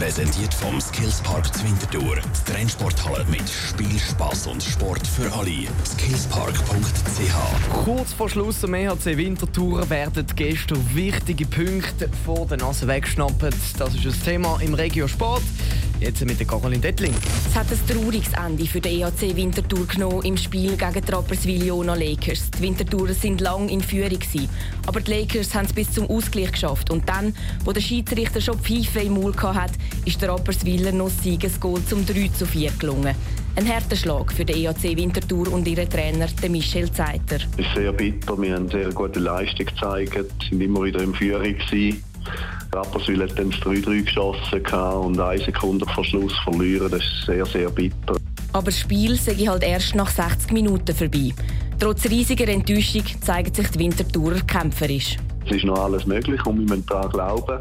Präsentiert vom Skillspark Zwintertour. Die Trennsporthalle mit Spiel, Spass und Sport für alle. Skillspark.ch Kurz vor Schluss am EHC Wintertour werden gestern wichtige Punkte vor der Nase weggeschnappt. Das ist das Thema im Regiosport. Jetzt mit der Caroline Dettling. Es hat ein trauriges Ende für den EHC Winterthur genommen im Spiel gegen die Rapperswil-Jona Lakers. Die Winterthurer sind lang in Führung gewesen, aber die Lakers haben es bis zum Ausgleich geschafft. Und dann, wo der Schiedsrichter schon Pfeife im Maul hatte, ist der Rapperswiler noch Siegesgoal zum 3 zu 4 gelungen. Ein harter Schlag für den EHC Winterthur und ihren Trainer, den Michel Zeiter. Es ist sehr bitter. Wir haben sehr gute Leistung gezeigt, sind immer wieder in Führung gewesen. Rapperswil hat dann das 3-3 geschossen und eine Sekunde vor Schluss verlieren. Das ist sehr, sehr bitter. Aber das Spiel sei halt erst nach 60 Minuten vorbei. Trotz riesiger Enttäuschung zeigt sich die Winterthurer kämpferisch. Es ist noch alles möglich und wir müssen daran glauben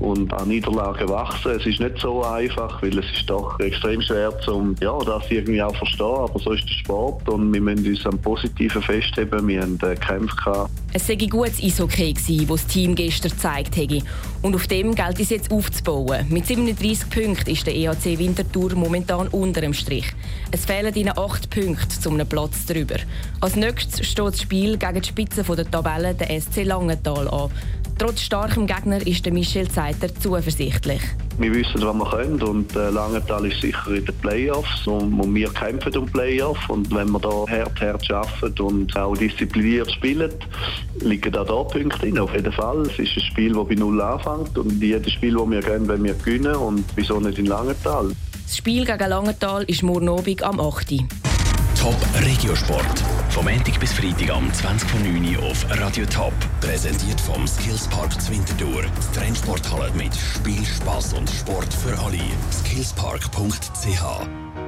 und an Niederlagen wachsen. Es ist nicht so einfach, weil es ist doch extrem schwer, um ja, das irgendwie auch verstehen. Aber so ist der Sport und wir müssen uns am Positiven festheben. Wir haben äh, Kämpfe gehabt. Es gutes Eishockey gewesen, das das Team gestern gezeigt hat. Und auf dem gilt es jetzt aufzubauen. Mit 37 Punkten ist der EHC Winterthur momentan unter dem Strich. Es fehlen ihnen 8 Punkte zum einem Platz drüber. Als nächstes steht das Spiel gegen die Spitze der Tabelle, der SC Langenthal, an. Trotz starkem Gegner ist der Michel Zeiter zuversichtlich. Wir wissen, was wir können und äh, Langenthal ist sicher in den Playoffs und, und wir kämpfen um Playoffs und wenn wir da hart, hart arbeiten und auch diszipliniert spielen, liegen da, da Punkte drin. Auf jeden Fall. Es ist ein Spiel, das bei Null anfängt und jedes Spiel, das wir gehen, wenn wir gewinnen und wieso nicht in Langenthal. Das Spiel gegen Langenthal ist morgen Abend am 8. Top Regiosport. Vom Montag bis Freitag am 20.09 Uhr auf Radio Top. Präsentiert vom Skillspark Zwintertour. Die Trennsporthalle mit Spiel, Spass und Sport für alle. Skillspark.ch